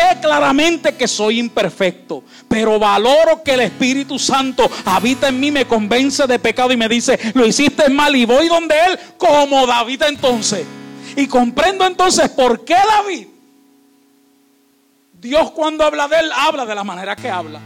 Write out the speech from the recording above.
sé claramente que soy imperfecto, pero valoro que el Espíritu Santo habita en mí, me convence de pecado y me dice, lo hiciste mal y voy donde Él como David entonces. Y comprendo entonces por qué David, Dios cuando habla de Él, habla de la manera que habla.